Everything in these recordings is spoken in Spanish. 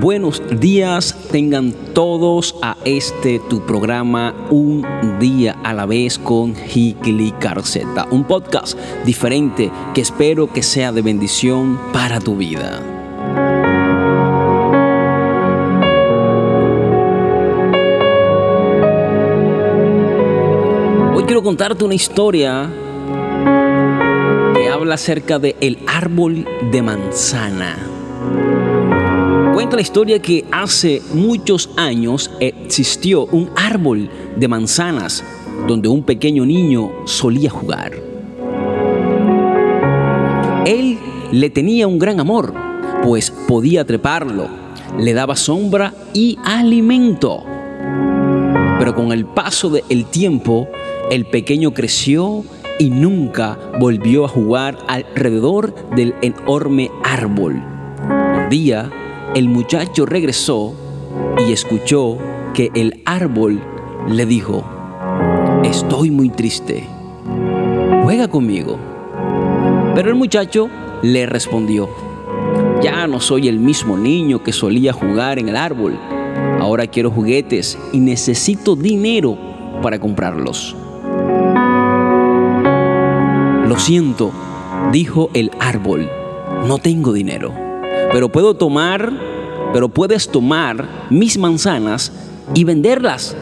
buenos días tengan todos a este tu programa Un día a la vez con Hikili Carceta, un podcast diferente que espero que sea de bendición para tu vida. Hoy quiero contarte una historia que habla acerca de árbol de manzana. Cuenta la historia que hace muchos años existió un árbol de manzanas donde un pequeño niño solía jugar. Él le tenía un gran amor, pues podía treparlo, le daba sombra y alimento. Pero con el paso del tiempo, el pequeño creció y nunca volvió a jugar alrededor del enorme árbol. Un día, el muchacho regresó y escuchó que el árbol le dijo, estoy muy triste, juega conmigo. Pero el muchacho le respondió, ya no soy el mismo niño que solía jugar en el árbol, ahora quiero juguetes y necesito dinero para comprarlos. Lo siento, dijo el árbol, no tengo dinero pero puedo tomar, pero puedes tomar mis manzanas y venderlas.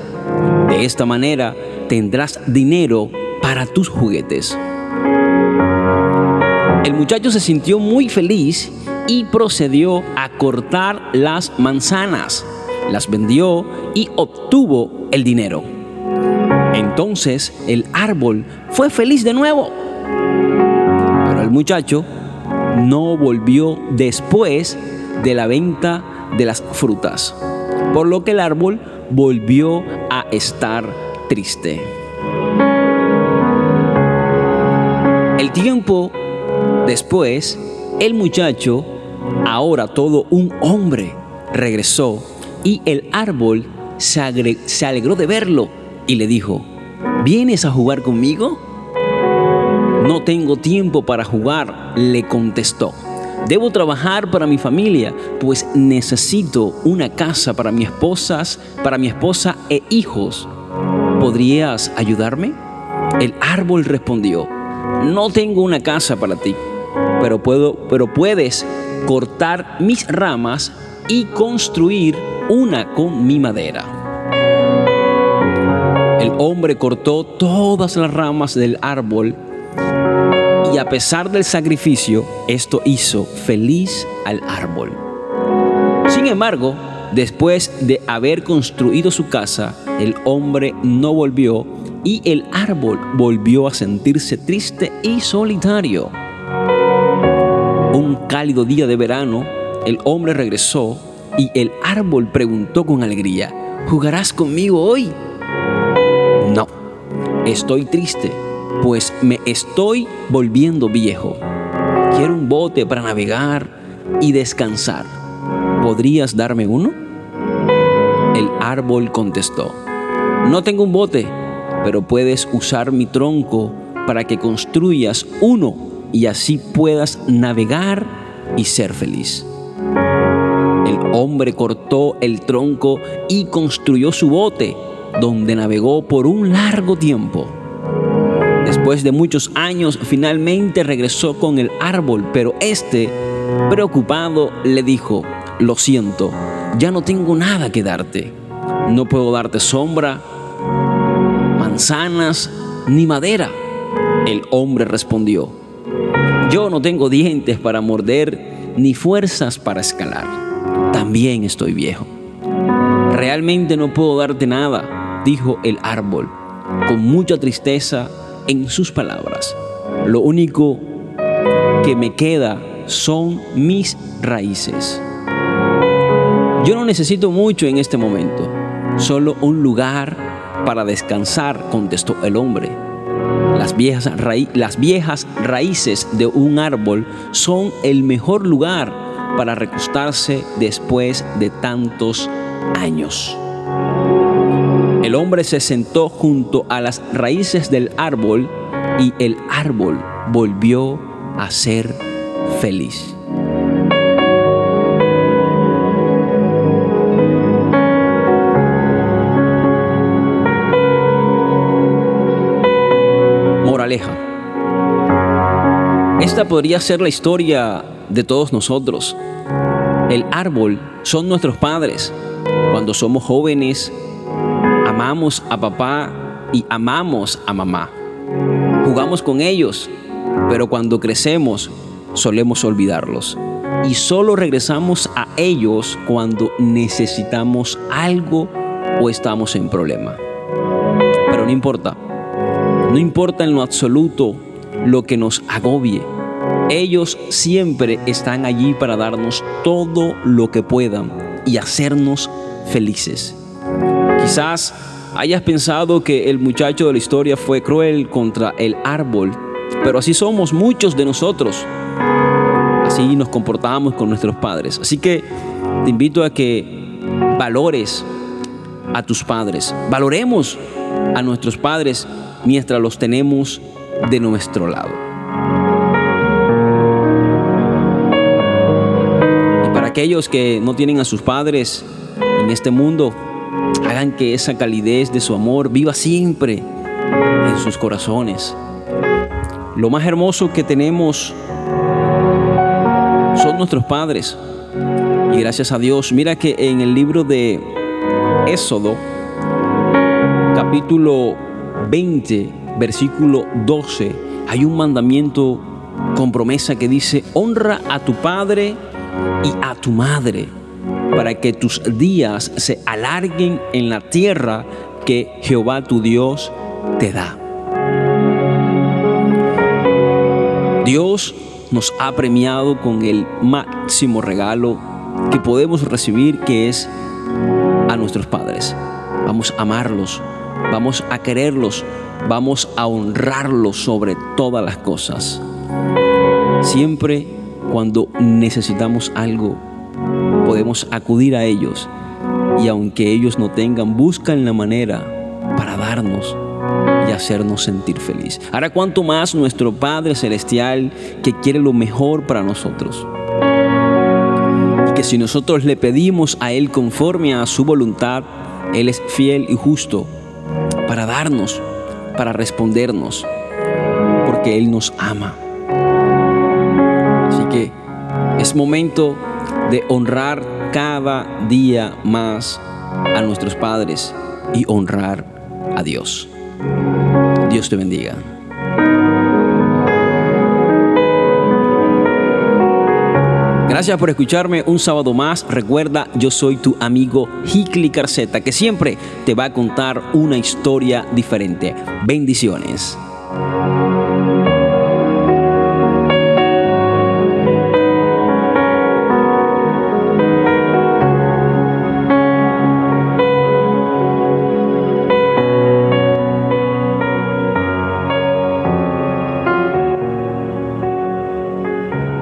De esta manera tendrás dinero para tus juguetes. El muchacho se sintió muy feliz y procedió a cortar las manzanas. Las vendió y obtuvo el dinero. Entonces el árbol fue feliz de nuevo. Pero el muchacho no volvió después de la venta de las frutas, por lo que el árbol volvió a estar triste. El tiempo después, el muchacho, ahora todo un hombre, regresó y el árbol se, alegró de verlo y le dijo, ¿vienes a jugar conmigo? No tengo tiempo para jugar, le contestó. Debo trabajar para mi familia, pues necesito una casa para mi esposas, para mi esposa e hijos. ¿Podrías ayudarme? El árbol respondió: No tengo una casa para ti, pero puedo, pero puedes cortar mis ramas y construir una con mi madera. El hombre cortó todas las ramas del árbol a pesar del sacrificio, esto hizo feliz al árbol. Sin embargo, después de haber construido su casa, el hombre no volvió y el árbol volvió a sentirse triste y solitario. Un cálido día de verano, el hombre regresó y el árbol preguntó con alegría, ¿jugarás conmigo hoy? No, estoy triste pues me estoy volviendo viejo. Quiero un bote para navegar y descansar. ¿Podrías darme uno? El árbol contestó, no tengo un bote, pero puedes usar mi tronco para que construyas uno y así puedas navegar y ser feliz. El hombre cortó el tronco y construyó su bote, donde navegó por un largo tiempo. Después de muchos años, finalmente regresó con el árbol, pero este, preocupado, le dijo, lo siento, ya no tengo nada que darte. No puedo darte sombra, manzanas, ni madera. El hombre respondió, yo no tengo dientes para morder, ni fuerzas para escalar. También estoy viejo. Realmente no puedo darte nada, dijo el árbol, con mucha tristeza en sus palabras. Lo único que me queda son mis raíces. Yo no necesito mucho en este momento, solo un lugar para descansar, contestó el hombre. Las viejas, las viejas raíces de un árbol son el mejor lugar para recostarse después de tantos años el hombre se sentó junto a las raíces del árbol y el árbol volvió a ser feliz. Moraleja. Esta podría ser la historia de todos nosotros. El árbol son nuestros padres. Cuando somos jóvenes, amamos a papá y amamos a mamá. Jugamos con ellos, pero cuando crecemos solemos olvidarlos. Y solo regresamos a ellos cuando necesitamos algo o estamos en problema. Pero no importa. No importa en lo absoluto lo que nos agobie. Ellos siempre están allí para darnos todo lo que puedan y hacernos felices. Quizás hayas pensado que el muchacho de la historia fue cruel contra el árbol, pero así somos muchos de nosotros. Así nos comportamos con nuestros padres. Así que te invito a que valores a tus padres. Valoremos a nuestros padres mientras los tenemos de nuestro lado. Y para aquellos que no tienen a sus padres en este mundo, hagan que esa calidez de su amor viva siempre en sus corazones. Lo más hermoso que tenemos son nuestros padres. Y gracias a Dios, mira que en el libro de Éxodo, capítulo 20, versículo 12, hay un mandamiento con promesa que dice, honra a tu padre y a tu madre, para que tus días se alarguen en la tierra que Jehová tu Dios te da. Dios nos ha premiado con el máximo regalo que podemos recibir, que es a nuestros padres. Vamos a amarlos, vamos a quererlos, vamos a honrarlos sobre todas las cosas. Siempre cuando necesitamos algo, podemos acudir a ellos y aunque ellos no tengan, buscan la manera para darnos y hacernos sentir feliz. Ahora, cuanto más nuestro Padre Celestial que quiere lo mejor para nosotros que si nosotros le pedimos a Él conforme a su voluntad, Él es fiel y justo para darnos, para respondernos, porque Él nos ama. Así que es momento de honrar cada día más a nuestros padres y honrar a Dios. Dios te bendiga. Gracias por escucharme un sábado más. Recuerda, yo soy tu amigo Hikli Carceta, que siempre te va a contar una historia diferente. Bendiciones.